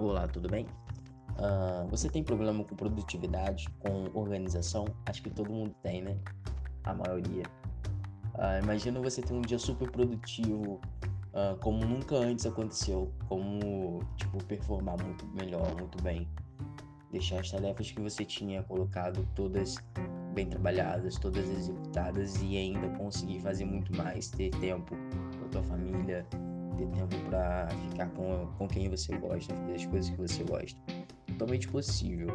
Olá, tudo bem? Uh, você tem problema com produtividade, com organização? Acho que todo mundo tem, né? A maioria. Uh, imagina você ter um dia super produtivo, uh, como nunca antes aconteceu, como tipo performar muito melhor, muito bem, deixar as tarefas que você tinha colocado todas bem trabalhadas, todas executadas e ainda conseguir fazer muito mais, ter tempo com a tua família, ter tempo para ficar com, com quem você gosta, fazer as coisas que você gosta. Totalmente possível,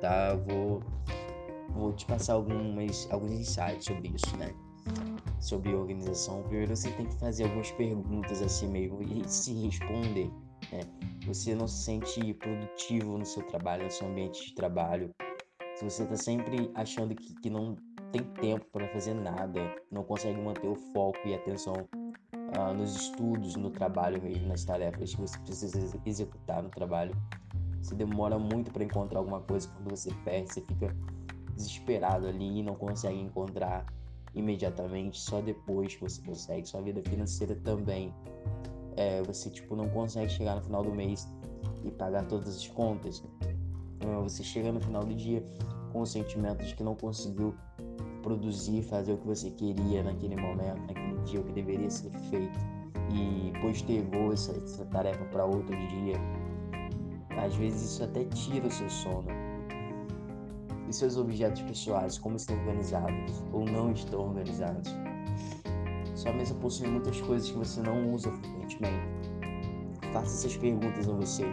tá? Vou, vou te passar algumas, alguns insights sobre isso, né? Sobre organização. Primeiro você tem que fazer algumas perguntas assim meio e se responder, né? Você não se sente produtivo no seu trabalho, no seu ambiente de trabalho. Se você está sempre achando que, que não tem tempo para fazer nada, não consegue manter o foco e atenção uh, nos estudos, no trabalho mesmo, nas tarefas que você precisa executar no trabalho. Você demora muito para encontrar alguma coisa quando você perde, você fica desesperado ali e não consegue encontrar imediatamente, só depois que você consegue. Sua vida financeira também. É, você tipo não consegue chegar no final do mês e pagar todas as contas. Você chega no final do dia com o sentimento de que não conseguiu produzir, fazer o que você queria naquele momento, naquele dia, o que deveria ser feito e postergou essa, essa tarefa para outro dia. Às vezes isso até tira o seu sono. E seus objetos pessoais, como estão organizados ou não estão organizados? Sua mesa possui muitas coisas que você não usa frequentemente. Faça essas perguntas a você.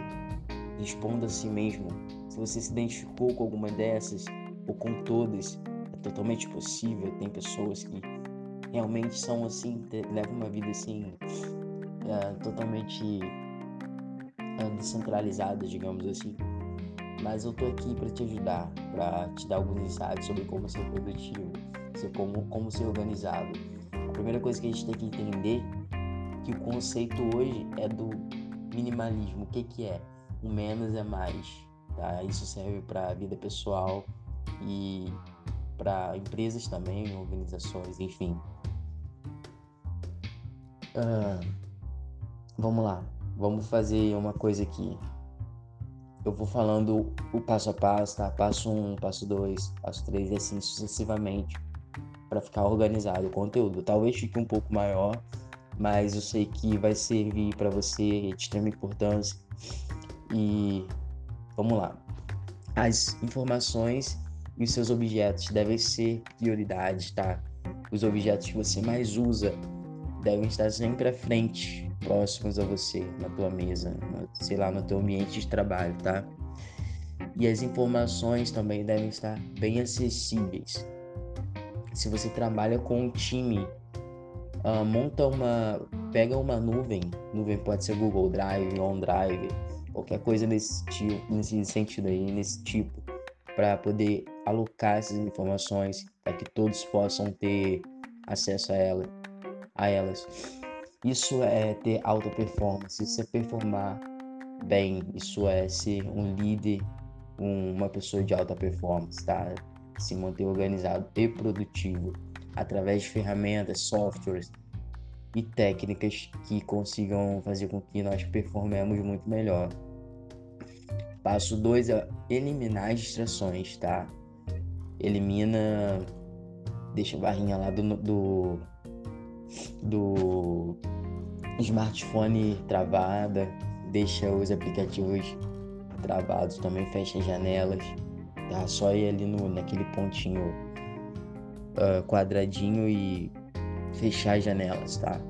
Responda a si mesmo. Se você se identificou com alguma dessas ou com todas, totalmente possível. Tem pessoas que realmente são assim, levam uma vida assim, é, totalmente é, descentralizada, digamos assim. Mas eu tô aqui para te ajudar, para te dar alguns insights sobre como ser produtivo, como, como ser organizado. A primeira coisa que a gente tem que entender que o conceito hoje é do minimalismo. O que, que é? O menos é mais. Tá? Isso serve para a vida pessoal e para empresas também, organizações, enfim. Vamos lá, vamos fazer uma coisa aqui. Eu vou falando o passo a passo, tá? Passo 1, um, passo 2, passo 3 e assim sucessivamente para ficar organizado o conteúdo. Talvez fique um pouco maior, mas eu sei que vai servir para você de extrema importância. E vamos lá. As informações e seus objetos devem ser prioridade, tá? Os objetos que você mais usa devem estar sempre à frente, próximos a você, na tua mesa, sei lá, no teu ambiente de trabalho, tá? E as informações também devem estar bem acessíveis. Se você trabalha com um time, uh, monta uma, pega uma nuvem, nuvem pode ser Google Drive, OneDrive, qualquer coisa nesse tipo, nesse sentido aí, nesse tipo, para poder alocar essas informações para que todos possam ter acesso a, ela, a elas. Isso é ter alta performance, isso é performar bem, isso é ser um líder, um, uma pessoa de alta performance, tá? Se manter organizado e produtivo através de ferramentas, softwares e técnicas que consigam fazer com que nós performemos muito melhor. Passo 2 é eliminar as distrações, tá? Elimina, deixa a barrinha lá do, do, do smartphone travada, deixa os aplicativos travados, também fecha as janelas, tá? Só ir ali no, naquele pontinho uh, quadradinho e fechar as janelas, tá?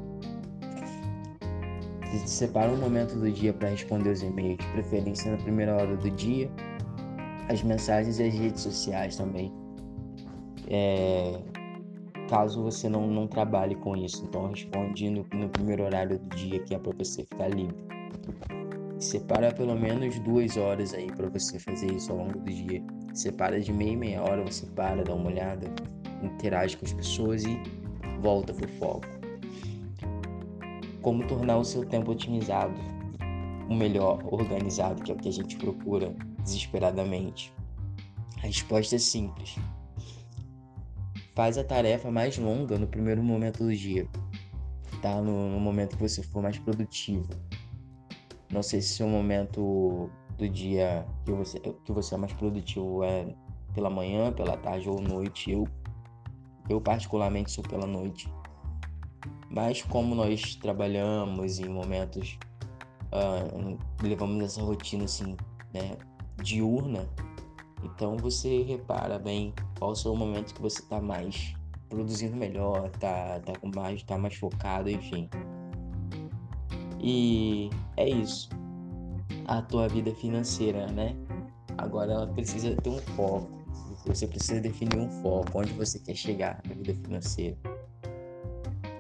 Separa um momento do dia para responder os e-mails, de preferência na primeira hora do dia, as mensagens e as redes sociais também é, caso você não, não trabalhe com isso. Então responde no, no primeiro horário do dia que é para você ficar livre. Separa pelo menos duas horas aí para você fazer isso ao longo do dia. Separa de meia meia hora, você para, dá uma olhada, interage com as pessoas e volta pro foco. Como tornar o seu tempo otimizado, o melhor, organizado, que é o que a gente procura desesperadamente? A resposta é simples faz a tarefa mais longa no primeiro momento do dia, tá? No, no momento que você for mais produtivo. Não sei se o momento do dia que você, que você é mais produtivo é pela manhã, pela tarde ou noite. Eu, eu particularmente sou pela noite. Mas como nós trabalhamos em momentos, uh, levamos essa rotina assim, né, diurna, então você repara bem qual o momento que você está mais produzindo melhor, tá, tá com mais, tá mais focado, enfim. E é isso. A tua vida financeira, né? Agora ela precisa ter um foco. Você precisa definir um foco, onde você quer chegar na vida financeira.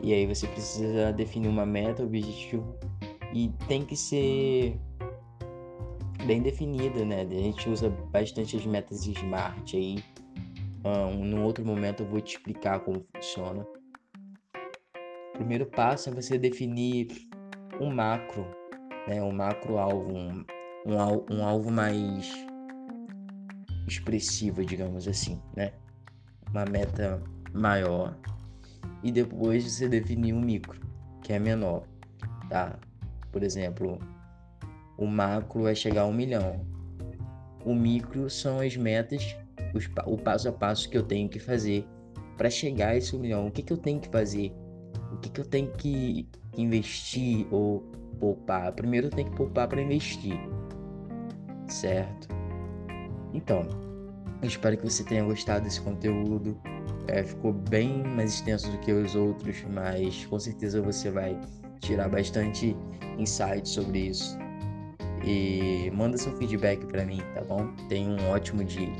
E aí você precisa definir uma meta, objetivo e tem que ser bem definida, né? A gente usa bastante as metas SMART aí. Um, num outro momento eu vou te explicar como funciona. O primeiro passo é você definir um macro, né? Um macro alvo, um, um, um alvo mais expressivo, digamos assim, né? Uma meta maior. E depois você definir um micro, que é menor, tá? Por exemplo, o macro é chegar a um milhão. O micro são as metas, os, o passo a passo que eu tenho que fazer para chegar a esse milhão. O que, que eu tenho que fazer? O que, que eu tenho que investir ou poupar? Primeiro eu tenho que poupar para investir, certo? Então, eu espero que você tenha gostado desse conteúdo. É, ficou bem mais extenso do que os outros, mas com certeza você vai tirar bastante insight sobre isso e manda seu feedback para mim, tá bom? Tenha um ótimo dia.